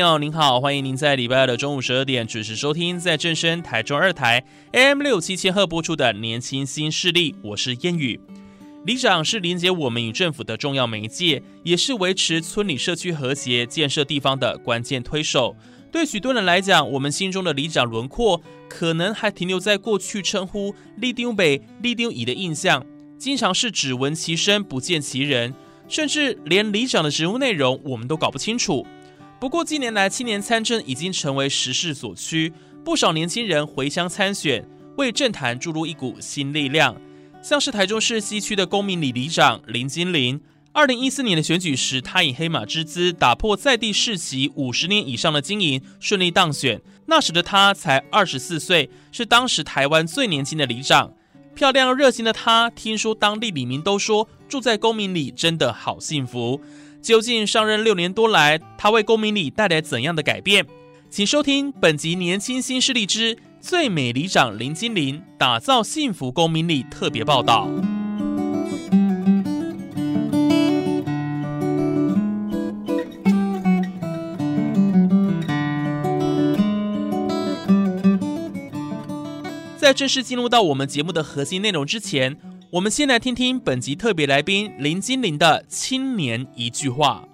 友您好，欢迎您在礼拜二的中午十二点准时收听，在正声台中二台 AM 六七千赫播出的《年轻新势力》，我是燕雨。里长是连接我们与政府的重要媒介，也是维持村里社区和谐、建设地方的关键推手。对许多人来讲，我们心中的里长轮廓，可能还停留在过去称呼“立丢北”“立丢乙”的印象，经常是只闻其声不见其人，甚至连里长的职务内容我们都搞不清楚。不过近年来，青年参政已经成为时势所趋，不少年轻人回乡参选，为政坛注入一股新力量。像是台中市西区的公民里里长林金林，二零一四年的选举时，他以黑马之姿打破在地世袭五十年以上的经营，顺利当选。那时的他才二十四岁，是当时台湾最年轻的里长。漂亮热心的他，听说当地里民都说住在公民里真的好幸福。究竟上任六年多来，他为公民里带来怎样的改变？请收听本集《年轻新势力之最美里长林金玲打造幸福公民里》特别报道。在正式进入到我们节目的核心内容之前，我们先来听听本集特别来宾林金玲的青年一句话。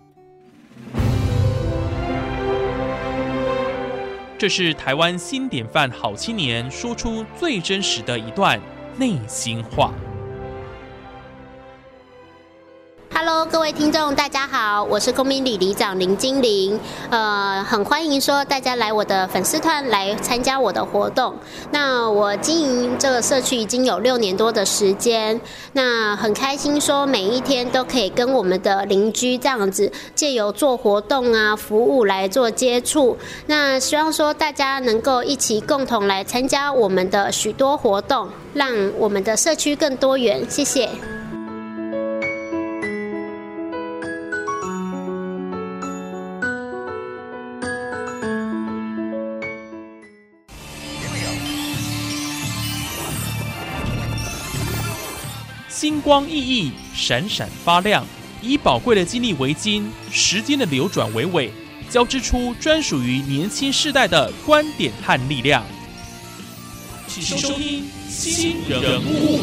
这是台湾新典范好青年说出最真实的一段内心话。Hello，各位听众，大家好，我是公民里里长林金玲，呃，很欢迎说大家来我的粉丝团来参加我的活动。那我经营这个社区已经有六年多的时间，那很开心说每一天都可以跟我们的邻居这样子借由做活动啊、服务来做接触。那希望说大家能够一起共同来参加我们的许多活动，让我们的社区更多元。谢谢。光熠熠，闪闪发亮，以宝贵的经历为金，时间的流转为纬，交织出专属于年轻世代的观点和力量。请收听《新人物》。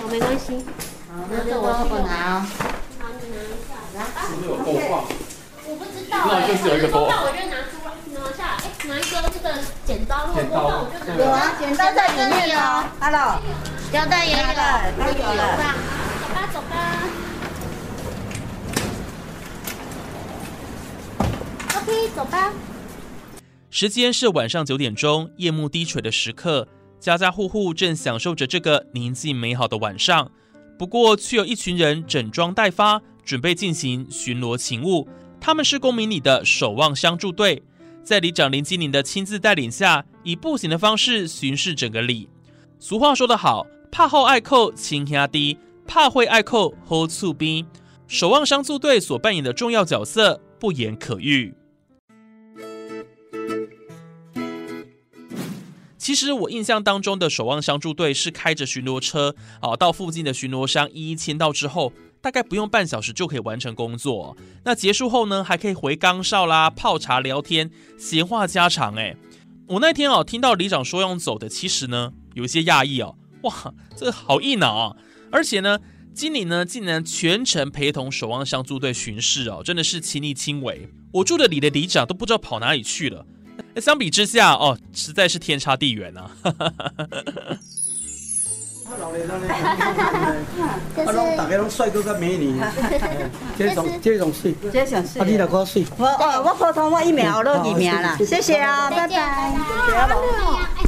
哦，没关系，好，那这我我拿哦。好，你拿一下。来，没有够放，我不知道哎、欸，就是有一个多多放我就拿出来，拿下来，哎、拿一个这个剪刀，如果多放我就拿。有啊，剪刀在里面哦。Hello，胶带也有，都有了吧？走吧，走吧。OK，走吧。时间是晚上九点钟，夜幕低垂的时刻，家家户户正享受着这个宁静美好的晚上。不过，却有一群人整装待发，准备进行巡逻勤务。他们是公民里的守望相助队，在里长林金林的亲自带领下，以步行的方式巡视整个里。俗话说得好，怕后爱扣亲压低，怕会爱扣后醋兵。守望相助队所扮演的重要角色不言可喻。其实我印象当中的守望相助队是开着巡逻车啊，到附近的巡逻商一一签到之后，大概不用半小时就可以完成工作。那结束后呢，还可以回岗哨啦，泡茶聊天，闲话家常。哎，我那天哦听到里长说要走的，其实呢有一些讶异哦，哇，这好硬啊！而且呢，经理呢竟然全程陪同守望相助队巡视哦，真的是亲力亲为。我住的里的里长都不知道跑哪里去了。相比之下，哦，实在是天差地远啊！就是大家拢帅哥跟美女，这种这种水，这想是啊，你来给我水。我哦，我普通我一秒落二名啦，谢谢啊，拜拜。哎，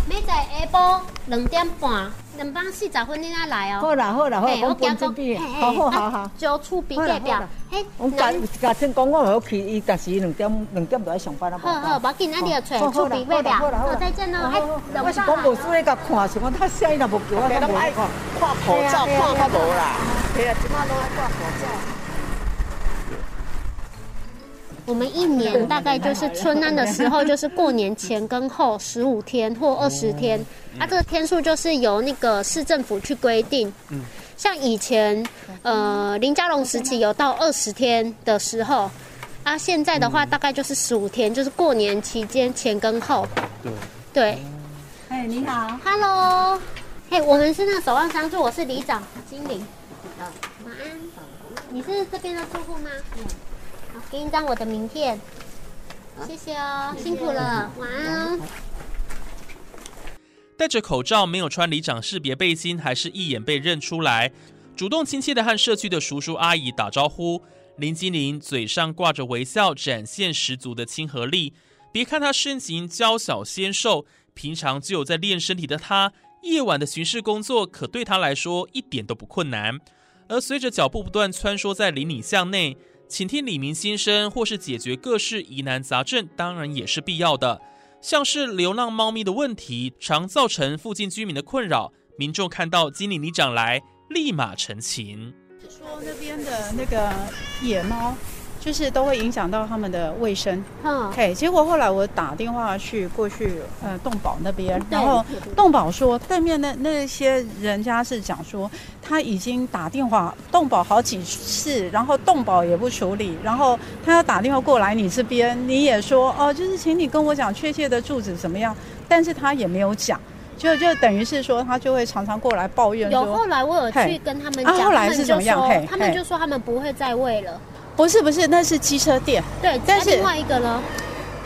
明仔下晡两点半，两点四十分你才来哦。好啦好啦好，啦我搬这边，好好好好。就厝边隔壁，嘿，我甲甲先讲，我好去，伊但是两点两点就要上班啊。好好，无要紧，那你就找厝边隔壁。好，再见喽。哎，我是讲无输咧甲看，是讲他声音若无叫我我无看。看口罩，看较无啦。对啊，即马拢爱挂口罩。我们一年大概就是春安的时候，就是过年前跟后十五天或二十天，啊，这个天数就是由那个市政府去规定。嗯，像以前呃林佳龙时期有到二十天的时候，啊，现在的话大概就是十五天，就是过年期间前跟后。对。对。哎，你好，Hello，嘿，我们是那个守望相助，我是里长经理。晚安。你是这边的住户吗？好，给你一张我的名片，谢谢哦，辛苦了，晚安哦。戴着口罩，没有穿里长识别背心，还是一眼被认出来，主动亲切的和社区的叔叔阿姨打招呼。林金玲嘴上挂着微笑，展现十足的亲和力。别看她身形娇小纤瘦，平常就有在练身体的她，夜晚的巡视工作可对她来说一点都不困难。而随着脚步不断穿梭在邻里巷内，倾听李明心声或是解决各式疑难杂症，当然也是必要的。像是流浪猫咪的问题，常造成附近居民的困扰，民众看到经理里长来，立马陈情。说那边的那个野猫，就是都会影响到他们的卫生。嗯，嘿，结果后来我打电话去过去，呃，动保那边，然后动保说对面那那些人家是讲说，他已经打电话动保好几次，然后动保也不处理，然后他要打电话过来你这边，你也说哦，就是请你跟我讲确切的住址怎么样，但是他也没有讲。就就等于是说，他就会常常过来抱怨说。有后来我有去跟他们讲，啊后来是怎么样他们就说嘿他们就说他们不会再喂了。不是不是，那是机车店。对，但是另外一个呢？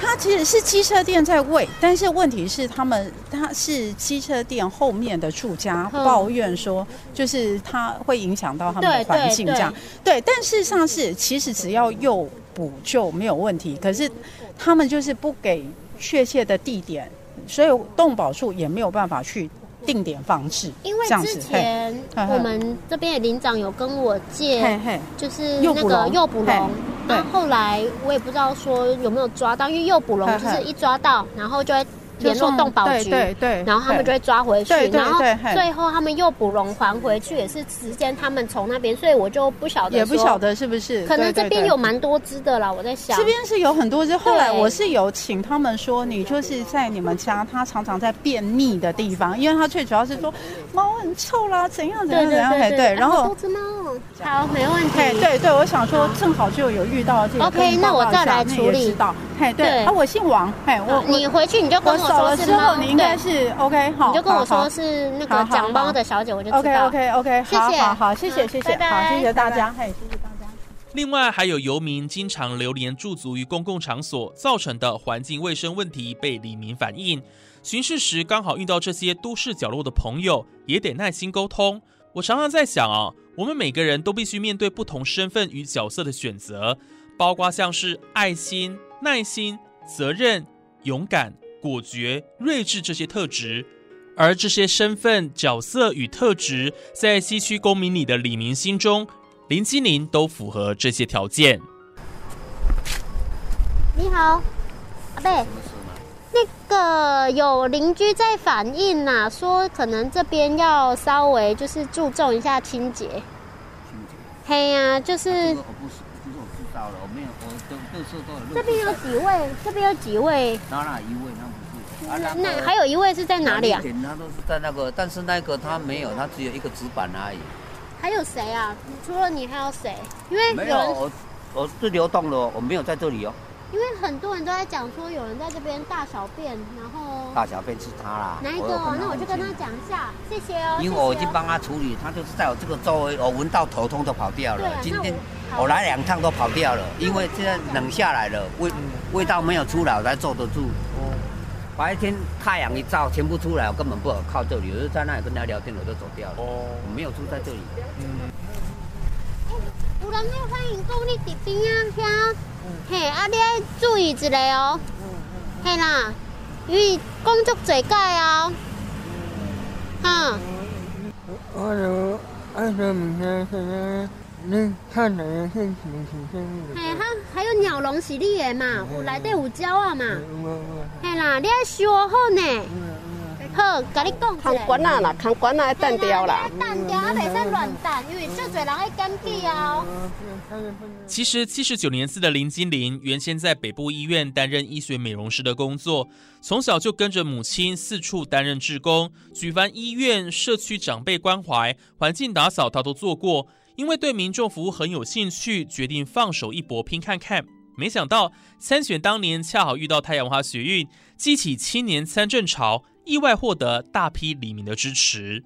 他其实是机车店在喂，但是问题是他们他是机车店后面的住家嗯抱怨说，就是它会影响到他们的环境对这样。对，但事实上是其实只要诱捕就没有问题，可是他们就是不给确切的地点，所以动保处也没有办法去定点放置。因为之前我们这边的领长有跟我借，就是那个诱捕嘿笼。对那后来我也不知道说有没有抓到，因为诱捕笼就是一抓到，然后就会联络动保局，对对对，然后他们就会抓回去，对对然后最后他们又捕笼还回去也是时间他们从那边，所以我就不晓得，也不晓。得是不是，可能这边有蛮多只的啦，我在想。这边是有很多只，后来我是有请他们说，你就是在你们家，它常常在便秘的地方，因为它最主要是说猫很臭啦，怎样怎样怎样，哎对对，然后好多。只猫哦，好，没问题。对对，我想说正好就有遇到这个 OK，那我再来处理也知道，嘿，对，啊，我姓王，嘿，我我你回去你就跟我我走了之后，你应该是 OK，好，你就跟我好说是那个讲猫的小姐，我就知 OK 道。OK OK，谢谢好谢谢好谢谢，好，谢谢大家，嘿，谢谢大家。另外，还有游民经常流连驻足于公共场所造成的环境卫生问题被李明反映。巡视时刚好遇到这些都市角落的朋友，也得耐心沟通。我常常在想啊，我们每个人都必须面对不同身份与角色的选择，包括像是爱心、耐心、责任、勇敢、果决、睿智这些特质。而这些身份、角色与特质，在西区公民里的李明心中，林基宁都符合这些条件。你好，阿贝。那个有邻居在反映呐、说可能这边要稍微就是注重一下清洁。嘿呀、就是我不是，不是我知道了，我没有，我都各色都有。这边有几位？这边有几位？哪哪一位？那还有一位是在哪里啊？他都是在那个，但是那个他没有，他只有一个纸板而已。还有谁啊？除了你还有谁？因为没有，我我是流动的，我没有在这里哦。因为很多人都在讲说有人在这边大小便，然后大小便是他啦。哪一个？那我就跟他讲一下，谢谢哦。因为我已经帮他处理，他就是在我这个周围，我闻到头痛都跑掉了。今天我来两趟都跑掉了，因为现在冷下来了，味味道没有出来，我才坐得住。白天太阳一照，全部出来，我根本不好靠这里，我就在那里跟他聊天，我就走掉了。哦，我没有住在这里。嗯。有人要欢迎讲你伫边啊，遐，嘿，啊，你要注意一下哦。嘿啦，因为工作侪改哦。哈。我就爱在明天是你看哪个天气是嘿，还还有鸟笼是你的嘛？有内底有鸟啊嘛？嘿啦，你要修好呢。好，跟你讲空管啊啦，空管啊要断掉啦。断掉啊，袂使乱断，因为足侪人爱检举哦。其实七十九年次的林金玲，原先在北部医院担任医学美容师的工作，从小就跟着母亲四处担任志工，举凡医院、社区长辈关怀、环境打扫，她都做过。因为对民众服务很有兴趣，决定放手一搏，拼看看。没想到参选当年恰好遇到太阳花学运，激起青年参政潮。意外获得大批黎明的支持。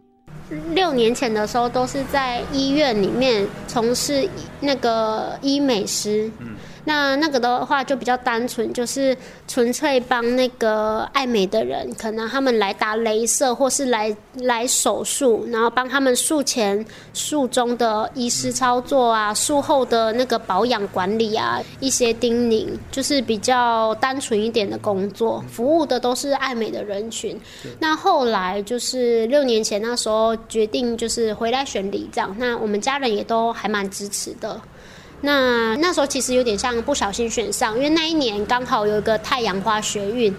六年前的时候，都是在医院里面从事那个医美师。嗯。那那个的话就比较单纯，就是纯粹帮那个爱美的人，可能他们来打镭射或是来来手术，然后帮他们术前、术中的医师操作啊，术后的那个保养管理啊，一些叮咛，就是比较单纯一点的工作，服务的都是爱美的人群。那后来就是六年前那时候决定就是回来选里长，那我们家人也都还蛮支持的。那那时候其实有点像不小心选上，因为那一年刚好有一个太阳花学运，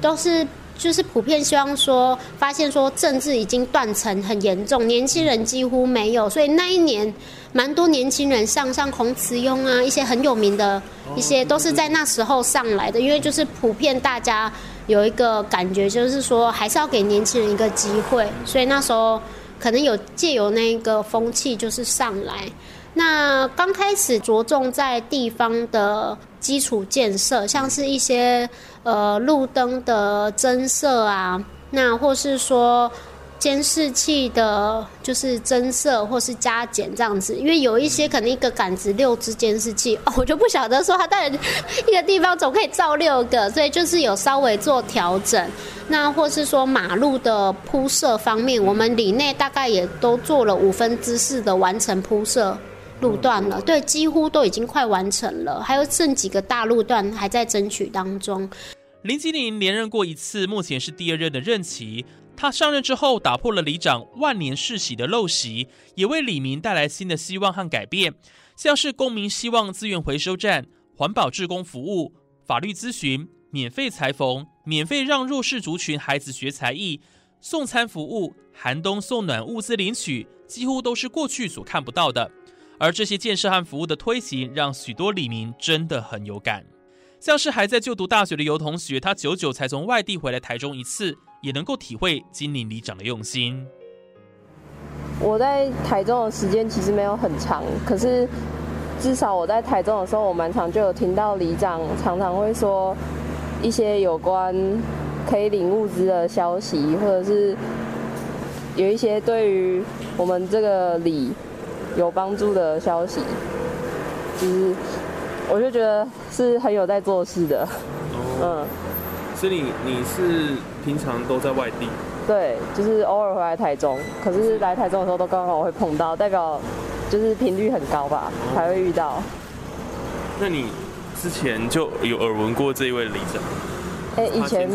都是就是普遍希望说，发现说政治已经断层很严重，年轻人几乎没有，所以那一年蛮多年轻人上上洪慈庸啊，一些很有名的一些都是在那时候上来的，因为就是普遍大家有一个感觉，就是说还是要给年轻人一个机会，所以那时候可能有借由那个风气就是上来。那刚开始着重在地方的基础建设，像是一些呃路灯的增设啊，那或是说监视器的，就是增设或是加减这样子。因为有一些可能一个杆子六支监视器，哦，我就不晓得说它在一个地方总可以照六个，所以就是有稍微做调整。那或是说马路的铺设方面，我们里内大概也都做了五分之四的完成铺设。路段了，对，几乎都已经快完成了，还有剩几个大路段还在争取当中。林吉林连任过一次，目前是第二任的任期。他上任之后，打破了里长万年世袭的陋习，也为里民带来新的希望和改变，像是公民希望资源回收站、环保志工服务、法律咨询、免费裁缝、免费让弱势族群孩子学才艺、送餐服务、寒冬送暖物资领取，几乎都是过去所看不到的。而这些建设和服务的推行，让许多里民真的很有感。像是还在就读大学的尤同学，他久久才从外地回来台中一次，也能够体会金陵里长的用心。我在台中的时间其实没有很长，可是至少我在台中的时候，我蛮常就有听到里长常常会说一些有关可以领物资的消息，或者是有一些对于我们这个里。有帮助的消息，就是我就觉得是很有在做事的，嗯。所以你你是平常都在外地？对，就是偶尔回来台中，可是来台中的时候都刚好会碰到，代表就是频率很高吧，才会遇到。那你之前就有耳闻过这一位里长？哎，以前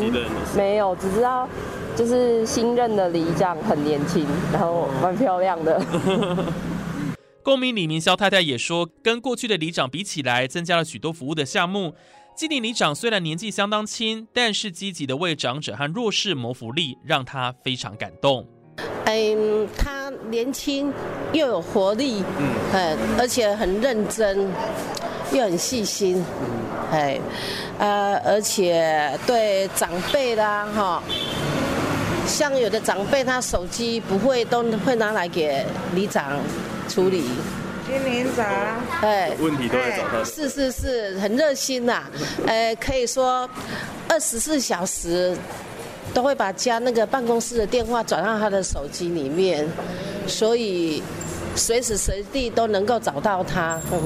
没有，只知道就是新任的里长很年轻，然后蛮漂亮的。公民李明霄太太也说，跟过去的里长比起来，增加了许多服务的项目。基地里长虽然年纪相当轻，但是积极的为长者和弱势谋福利，让他非常感动。嗯，他年轻又有活力，嗯，而且很认真。又很细心，哎，呃，而且对长辈啦，哈，像有的长辈他手机不会都会拿来给里长处理。金连长，哎，问题都在找他。是是是，很热心呐，呃，可以说二十四小时都会把家那个办公室的电话转到他的手机里面，所以随时随地都能够找到他。嗯，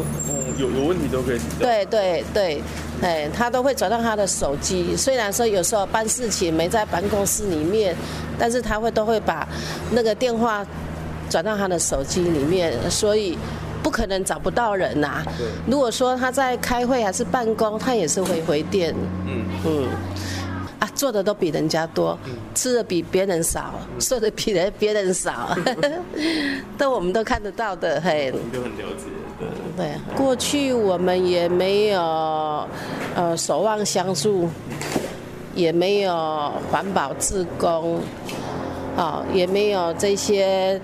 有有问题都可以。对对对，哎，他都会转到他的手机。虽然说有时候办事情没在办公室里面，但是他会都会把那个电话转到他的手机里面，所以。不可能找不到人呐。如果说他在开会还是办公，他也是会回电。嗯嗯，啊，做的都比人家多，吃的比别人少，睡的比人别人少，都我们都看得到的。嘿，都很了解。对对，过去我们也没有呃守望相助，也没有环保自工，啊，也没有这些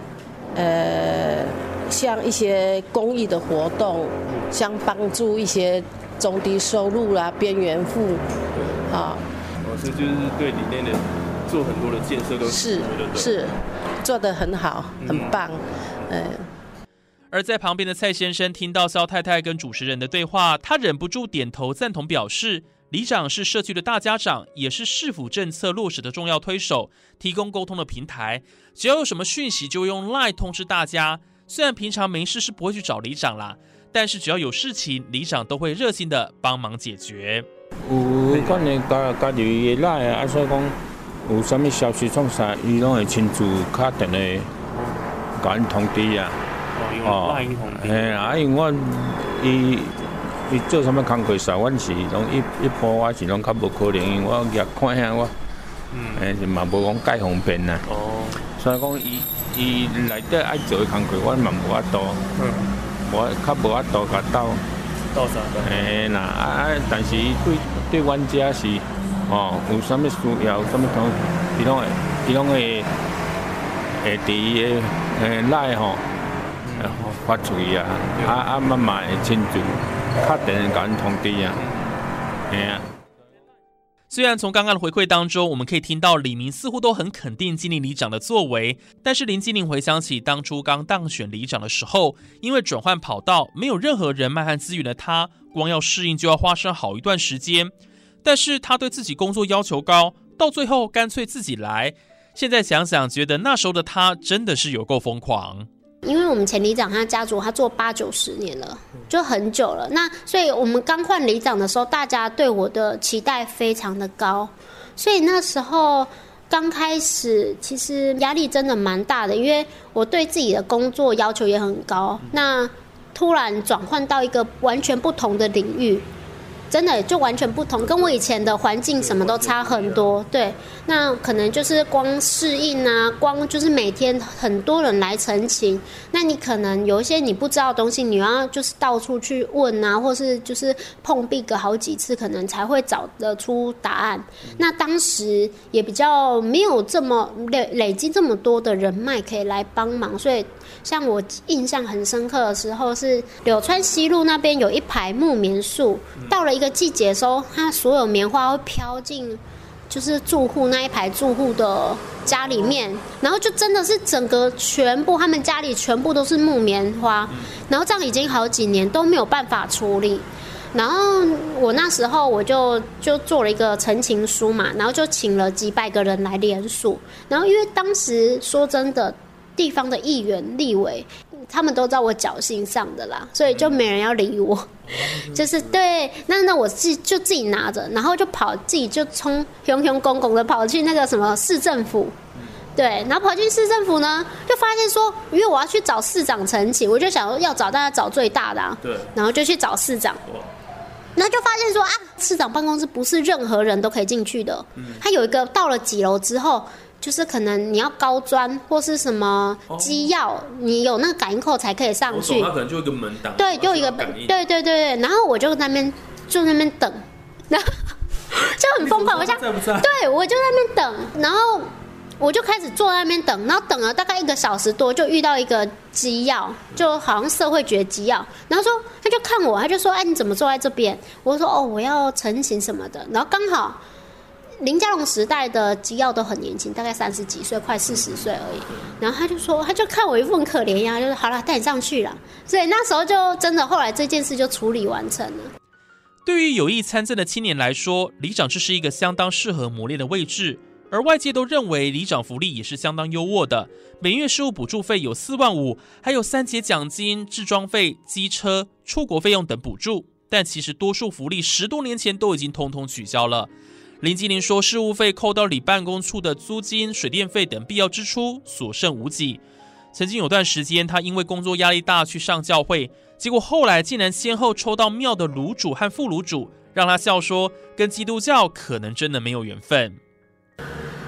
呃。像一些公益的活动，像帮助一些中低收入啦、边缘户，啊，哦，是就是对里面的做很多的建设都是是做的很好，很棒，嗯。而在旁边的蔡先生听到肖太太跟主持人的对话，他忍不住点头赞同，表示里长是社区的大家长，也是市府政策落实的重要推手，提供沟通的平台，只要有什么讯息就用 Line 通知大家。虽然平常没事是不会去找里长啦，但是只要有事情，里长都会热心的帮忙解决。有可能家家己会来啊，所以讲有啥物消息创啥，伊拢会亲自敲电话，甲因通知啊。哦，嘿啊，因为我伊伊做啥物工课啥，阮是拢一一般我是拢较无可能，因为我也看下我，嗯，是嘛无讲介方便呐。哦，所以讲伊。伊内底爱做的工课，我嘛无法度，我较无法度甲斗。斗啥？嘿啦，啊啊！但是伊对对阮遮是，哦，有啥物需要，有啥物通，伊拢会，伊拢会，会伫伊诶诶内吼，发出去啊，啊啊，慢慢会亲自敲电甲阮通知啊，嘿啊。虽然从刚刚的回馈当中，我们可以听到李明似乎都很肯定金陵里长的作为，但是林金玲回想起当初刚当选里长的时候，因为转换跑道，没有任何人脉和资源的他，光要适应就要花上好一段时间。但是他对自己工作要求高，到最后干脆自己来。现在想想，觉得那时候的他真的是有够疯狂。因为我们前里长他家族他做八九十年了，就很久了。那所以我们刚换里长的时候，大家对我的期待非常的高，所以那时候刚开始其实压力真的蛮大的，因为我对自己的工作要求也很高。那突然转换到一个完全不同的领域。真的就完全不同，跟我以前的环境什么都差很多。对，那可能就是光适应啊，光就是每天很多人来澄清，那你可能有一些你不知道的东西，你要就是到处去问啊，或是就是碰壁个好几次，可能才会找得出答案。那当时也比较没有这么累累积这么多的人脉可以来帮忙，所以。像我印象很深刻的时候，是柳川西路那边有一排木棉树，到了一个季节的时候，它所有棉花会飘进，就是住户那一排住户的家里面，然后就真的是整个全部他们家里全部都是木棉花，然后这样已经好几年都没有办法处理，然后我那时候我就就做了一个陈情书嘛，然后就请了几百个人来联署，然后因为当时说真的。地方的议员、立委，他们都知道我侥幸上的啦，所以就没人要理我。就是对，那那我自就自己拿着，然后就跑，自己就冲雄雄拱拱的跑去那个什么市政府。对，然后跑去市政府呢，就发现说，因为我要去找市长陈情，我就想要找大家找最大的。对，然后就去找市长，然后就发现说啊，市长办公室不是任何人都可以进去的。嗯，他有一个到了几楼之后。就是可能你要高专或是什么机要，你有那个感应扣才可以上去。他可能就一个门挡。对，就一个对对对对。然后我就在那边就那边等，然后就很疯狂。我想在不在？对，我就在那边等。然后我就开始坐在那边等，然后等了大概一个小时多，就遇到一个机要，就好像社会局的机要，然后说他就看我，他就说：“哎，你怎么坐在这边？”我说：“哦，我要成型什么的。”然后刚好林家龙时代的机要都很年轻，大概三十几岁，快四十岁而已。然后他就说，他就看我一副很可怜呀，就是好了，带你上去了。所以那时候就真的，后来这件事就处理完成了。对于有意参政的青年来说，里长这是一个相当适合磨练的位置。而外界都认为里长福利也是相当优渥的，每月事务补助费有四万五，还有三节奖金、置装费、机车、出国费用等补助。但其实多数福利十多年前都已经通通取消了。林吉玲说，事务费扣到里办公处的租金、水电费等必要支出，所剩无几。曾经有段时间，他因为工作压力大去上教会，结果后来竟然先后抽到庙的炉主和副炉主，让他笑说，跟基督教可能真的没有缘分。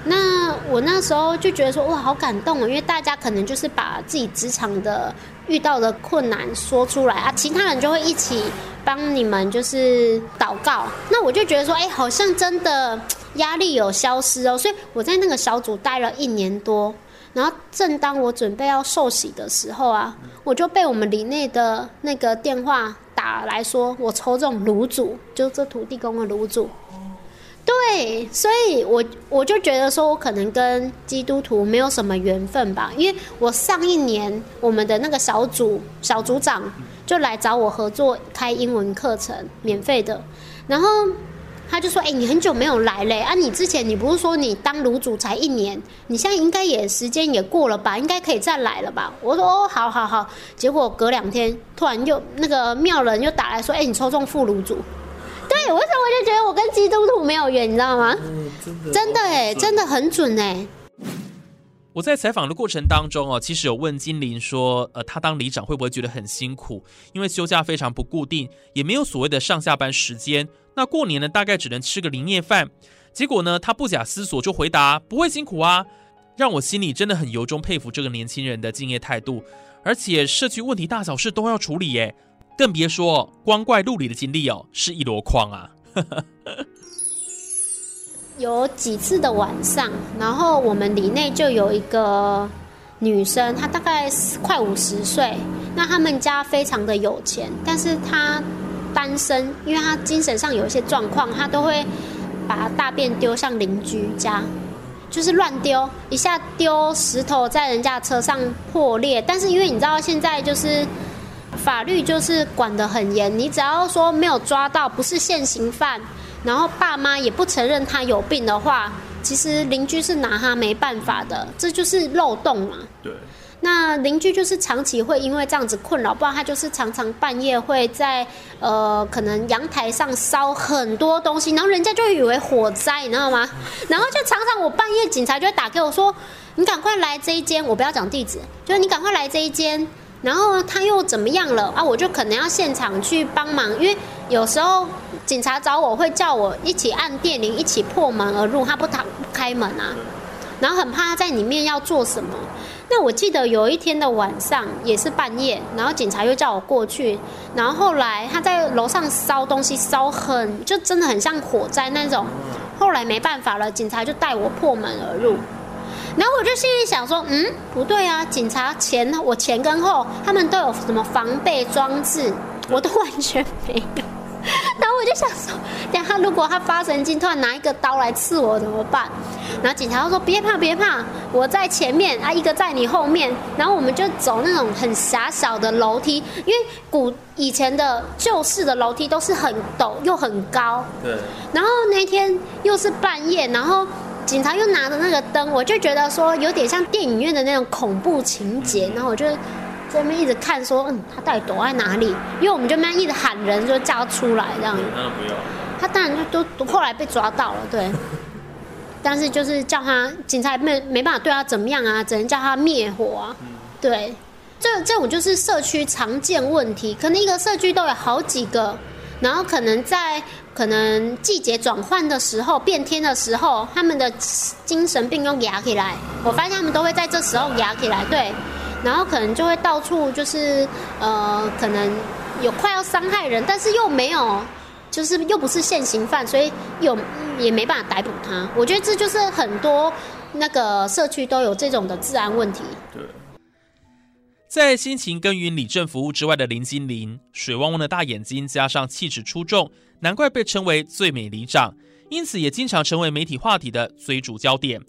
那我那时候就觉得说哇，好感动哦，因为大家可能就是把自己职场的遇到的困难说出来啊，其他人就会一起帮你们就是祷告。那我就觉得说，哎，好像真的压力有消失哦。所以我在那个小组待了一年多，然后正当我准备要受洗的时候啊，我就被我们里内的那个电话打来说，我抽中炉主，就这土地公的炉主。对，所以我我就觉得说，我可能跟基督徒没有什么缘分吧，因为我上一年我们的那个小组小组长就来找我合作开英文课程，免费的，然后他就说：“哎，你很久没有来嘞，啊，你之前你不是说你当卤主才一年，你现在应该也时间也过了吧，应该可以再来了吧？”我说：“哦，好好好。”结果隔两天，突然又那个庙人又打来说：“哎，你抽中副卤主。”对，为什么我就觉得我跟基督徒没有缘，你知道吗？真的，真的哎，真的很准哎。我在采访的过程当中哦，其实有问金玲说，呃，他当里长会不会觉得很辛苦？因为休假非常不固定，也没有所谓的上下班时间。那过年呢，大概只能吃个年夜饭。结果呢，他不假思索就回答不会辛苦啊，让我心里真的很由衷佩服这个年轻人的敬业态度。而且社区问题大小事都要处理耶。更别说光怪陆离的经历哦，是一箩筐啊！有几次的晚上，然后我们里内就有一个女生，她大概快五十岁，那他们家非常的有钱，但是她单身，因为她精神上有一些状况，她都会把大便丢向邻居家，就是乱丢，一下丢石头在人家车上破裂，但是因为你知道现在就是。法律就是管得很严，你只要说没有抓到，不是现行犯，然后爸妈也不承认他有病的话，其实邻居是拿他没办法的，这就是漏洞嘛。对。那邻居就是长期会因为这样子困扰，不然他就是常常半夜会在呃可能阳台上烧很多东西，然后人家就以为火灾，你知道吗？然后就常常我半夜警察就会打给我说，你赶快来这一间，我不要讲地址，就是你赶快来这一间。然后他又怎么样了啊？我就可能要现场去帮忙，因为有时候警察找我会叫我一起按电铃，一起破门而入，他不打开门啊。然后很怕他在里面要做什么。那我记得有一天的晚上也是半夜，然后警察又叫我过去，然后后来他在楼上烧东西，烧很就真的很像火灾那种。后来没办法了，警察就带我破门而入。然后我就心里想说，嗯，不对啊，警察前我前跟后他们都有什么防备装置，我都完全没有。然后我就想说，等下如果他发神经，突然拿一个刀来刺我怎么办？然后警察说别怕别怕，我在前面啊，一个在你后面。然后我们就走那种很狭小的楼梯，因为古以前的旧式的楼梯都是很陡又很高。对。然后那天又是半夜，然后。警察又拿着那个灯，我就觉得说有点像电影院的那种恐怖情节，然后我就在那边一直看，说嗯，他到底躲在哪里？因为我们就那样一直喊人，就叫他出来这样。当然不要。他当然就都后来被抓到了，对。但是就是叫他警察没没办法对他怎么样啊，只能叫他灭火啊。对，这这种就是社区常见问题，可能一个社区都有好几个，然后可能在。可能季节转换的时候，变天的时候，他们的精神病又压起来。我发现他们都会在这时候压起来，对，然后可能就会到处就是呃，可能有快要伤害人，但是又没有，就是又不是现行犯，所以有也没办法逮捕他。我觉得这就是很多那个社区都有这种的治安问题。对。在辛勤耕耘里政服务之外的林金玲，水汪汪的大眼睛加上气质出众，难怪被称为最美里长，因此也经常成为媒体话题的追逐焦点。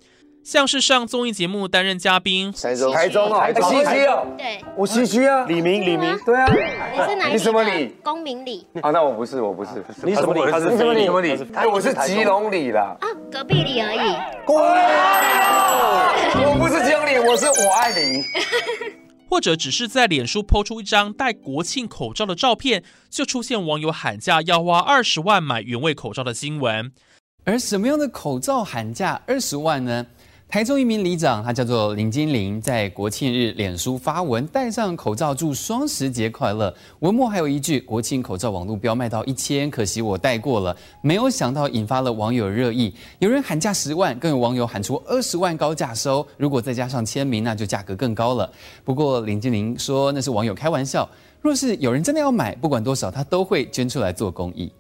像是上综艺节目担任嘉宾，台中台中哦，西区哦，对，我西区啊，李明李明，对啊，你是哪里？你什么李？公民里。啊，那我不是，我不是，你什么李？你什么李？什么李？哎，我是吉隆里啦。啊，隔壁李而已。我不是吉隆里，我是我爱你。或者只是在脸书抛出一张戴国庆口罩的照片，就出现网友喊价要花二十万买原味口罩的新闻。而什么样的口罩喊价二十万呢？台中一名里长，他叫做林金玲，在国庆日脸书发文，戴上口罩祝双十节快乐。文末还有一句：“国庆口罩网络标卖到一千，可惜我戴过了。”没有想到引发了网友热议，有人喊价十万，更有网友喊出二十万高价收。如果再加上签名，那就价格更高了。不过林金玲说那是网友开玩笑，若是有人真的要买，不管多少，他都会捐出来做公益。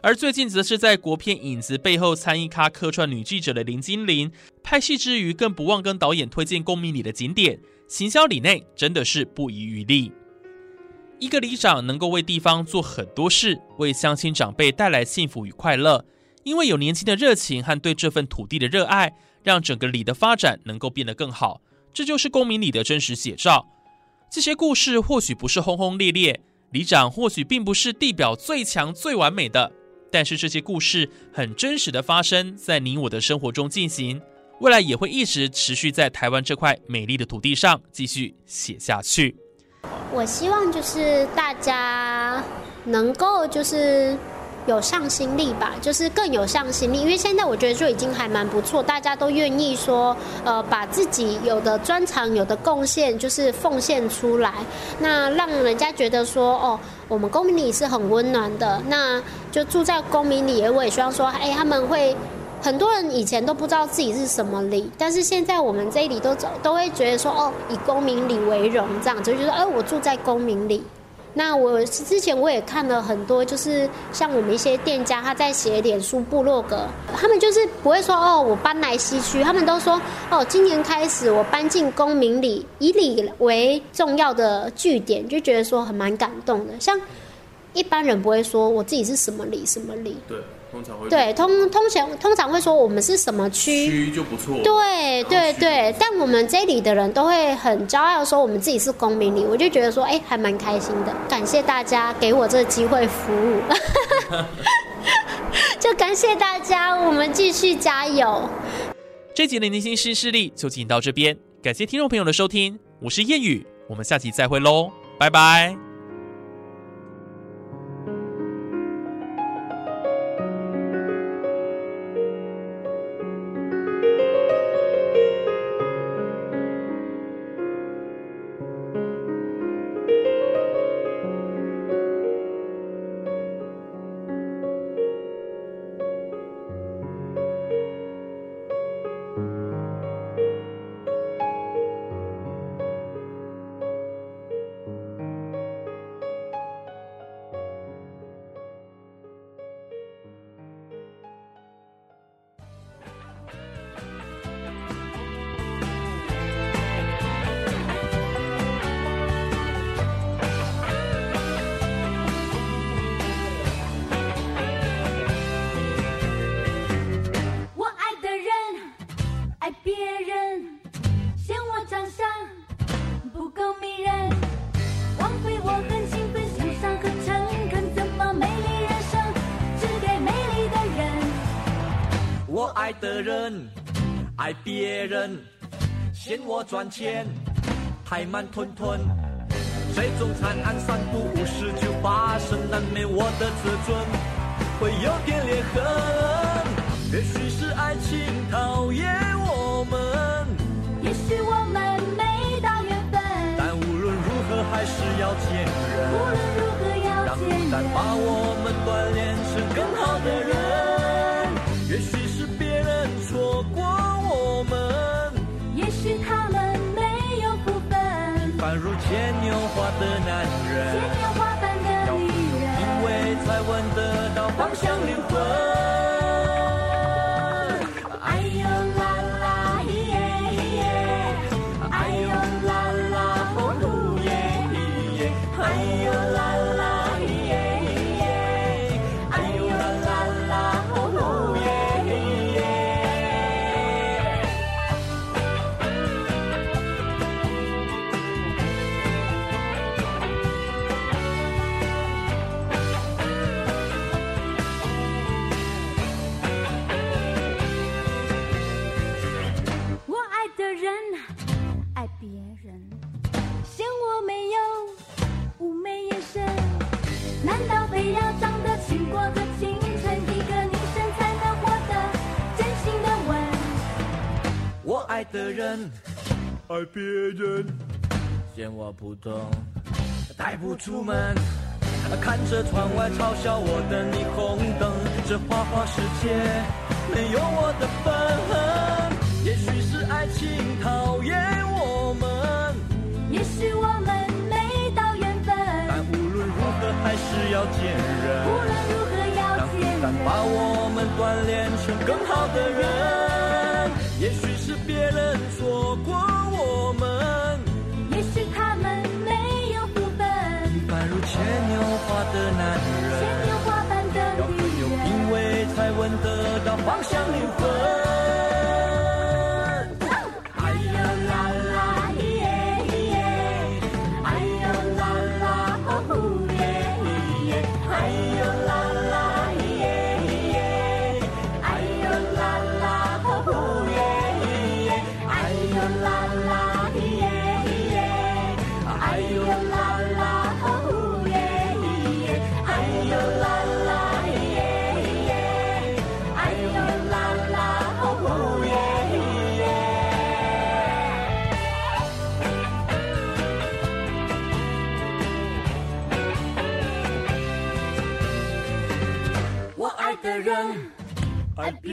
而最近则是在国片《影子》背后参与咖客串女记者的林金玲，拍戏之余更不忘跟导演推荐公民里的景点，行销里内真的是不遗余力。一个里长能够为地方做很多事，为乡亲长辈带来幸福与快乐，因为有年轻的热情和对这份土地的热爱，让整个里的发展能够变得更好。这就是公民里的真实写照。这些故事或许不是轰轰烈烈，里长或许并不是地表最强最完美的。但是这些故事很真实的发生在你我的生活中进行，未来也会一直持续在台湾这块美丽的土地上继续写下去。我希望就是大家能够就是有上心力吧，就是更有上心力，因为现在我觉得就已经还蛮不错，大家都愿意说呃把自己有的专长、有的贡献就是奉献出来，那让人家觉得说哦。我们公民里是很温暖的，那就住在公民里。我也希望说，哎，他们会很多人以前都不知道自己是什么里，但是现在我们这里都都会觉得说，哦，以公民里为荣，这样子就觉得，哎，我住在公民里。那我之前我也看了很多，就是像我们一些店家他在写脸书部落格，他们就是不会说哦，我搬来西区，他们都说哦，今年开始我搬进公民里，以里为重要的据点，就觉得说很蛮感动的。像一般人不会说我自己是什么里什么里，对。通常会对通通常通常会说我们是什么区？区就不错，对对对，但我们这里的人都会很骄傲说我们自己是公民里，我就觉得说哎还蛮开心的，感谢大家给我这个机会服务，就感谢大家，我们继续加油。这集的年轻新势力就进到这边，感谢听众朋友的收听，我是谚语，我们下期再会喽，拜拜。爱别人，嫌我赚钱太慢吞吞，最终惨案三不五时就发生，难免我的自尊会有点裂痕。也许是爱情讨厌我们，也许我们没到缘分，但无论如何还是要见人。无论如何要见人，让把我们锻炼成更好的人。牵牛花的男人，牵牛花般的女人，因为才闻得到芳香灵魂。的人爱别人，嫌我普通，带不出门。看着窗外嘲笑我的霓虹灯，这花花世界没有我的份。也许是爱情讨厌我们，也许我们没到缘分，但无论如何还是要见人。无论如何要见人。但把。我们锻炼成更好的人。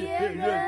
别人。